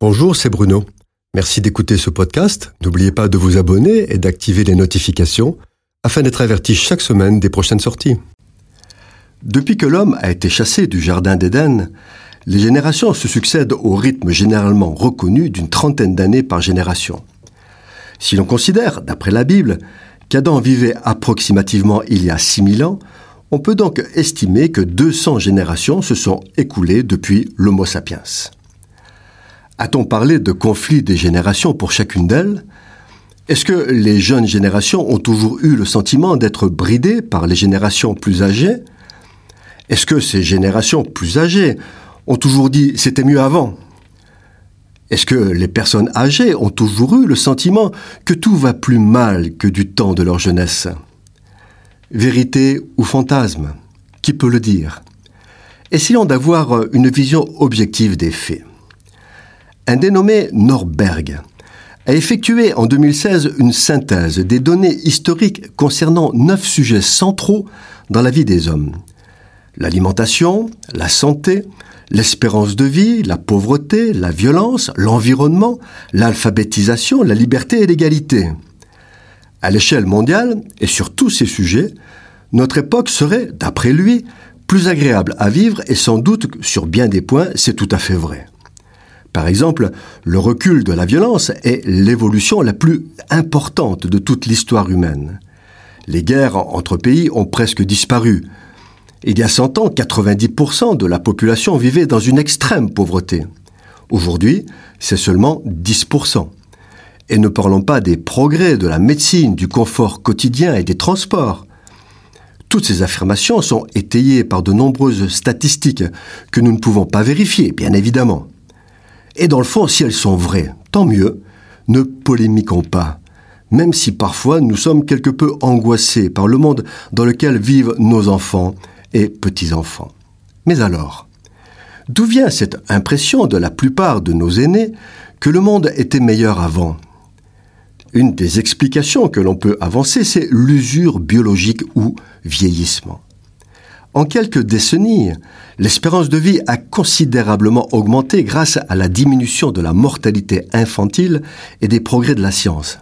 Bonjour, c'est Bruno. Merci d'écouter ce podcast. N'oubliez pas de vous abonner et d'activer les notifications afin d'être averti chaque semaine des prochaines sorties. Depuis que l'homme a été chassé du Jardin d'Éden, les générations se succèdent au rythme généralement reconnu d'une trentaine d'années par génération. Si l'on considère, d'après la Bible, qu'Adam vivait approximativement il y a 6000 ans, on peut donc estimer que 200 générations se sont écoulées depuis l'Homo sapiens. A-t-on parlé de conflit des générations pour chacune d'elles? Est-ce que les jeunes générations ont toujours eu le sentiment d'être bridées par les générations plus âgées? Est-ce que ces générations plus âgées ont toujours dit c'était mieux avant? Est-ce que les personnes âgées ont toujours eu le sentiment que tout va plus mal que du temps de leur jeunesse? Vérité ou fantasme? Qui peut le dire? Essayons d'avoir une vision objective des faits. Un dénommé Norberg a effectué en 2016 une synthèse des données historiques concernant neuf sujets centraux dans la vie des hommes. L'alimentation, la santé, l'espérance de vie, la pauvreté, la violence, l'environnement, l'alphabétisation, la liberté et l'égalité. À l'échelle mondiale, et sur tous ces sujets, notre époque serait, d'après lui, plus agréable à vivre et sans doute sur bien des points, c'est tout à fait vrai. Par exemple, le recul de la violence est l'évolution la plus importante de toute l'histoire humaine. Les guerres entre pays ont presque disparu. Il y a 100 ans, 90% de la population vivait dans une extrême pauvreté. Aujourd'hui, c'est seulement 10%. Et ne parlons pas des progrès de la médecine, du confort quotidien et des transports. Toutes ces affirmations sont étayées par de nombreuses statistiques que nous ne pouvons pas vérifier, bien évidemment. Et dans le fond, si elles sont vraies, tant mieux, ne polémiquons pas, même si parfois nous sommes quelque peu angoissés par le monde dans lequel vivent nos enfants et petits-enfants. Mais alors, d'où vient cette impression de la plupart de nos aînés que le monde était meilleur avant? Une des explications que l'on peut avancer, c'est l'usure biologique ou vieillissement. En quelques décennies, l'espérance de vie a considérablement augmenté grâce à la diminution de la mortalité infantile et des progrès de la science.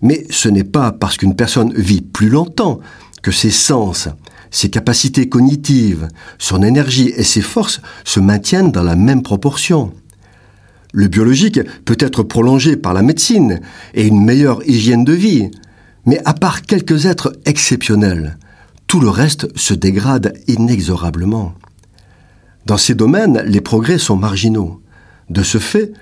Mais ce n'est pas parce qu'une personne vit plus longtemps que ses sens, ses capacités cognitives, son énergie et ses forces se maintiennent dans la même proportion. Le biologique peut être prolongé par la médecine et une meilleure hygiène de vie, mais à part quelques êtres exceptionnels, tout le reste se dégrade inexorablement. Dans ces domaines, les progrès sont marginaux. De ce fait,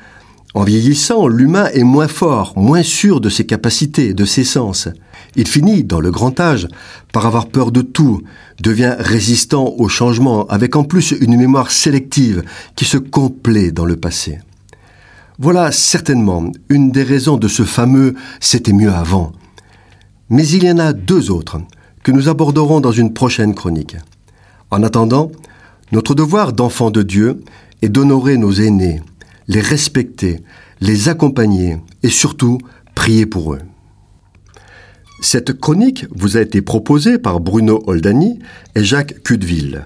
en vieillissant, l'humain est moins fort, moins sûr de ses capacités, de ses sens. Il finit, dans le grand âge, par avoir peur de tout, devient résistant au changement, avec en plus une mémoire sélective qui se complaît dans le passé. Voilà certainement une des raisons de ce fameux C'était mieux avant. Mais il y en a deux autres que nous aborderons dans une prochaine chronique. En attendant, notre devoir d'enfant de Dieu est d'honorer nos aînés, les respecter, les accompagner et surtout prier pour eux. Cette chronique vous a été proposée par Bruno Oldani et Jacques Cudeville.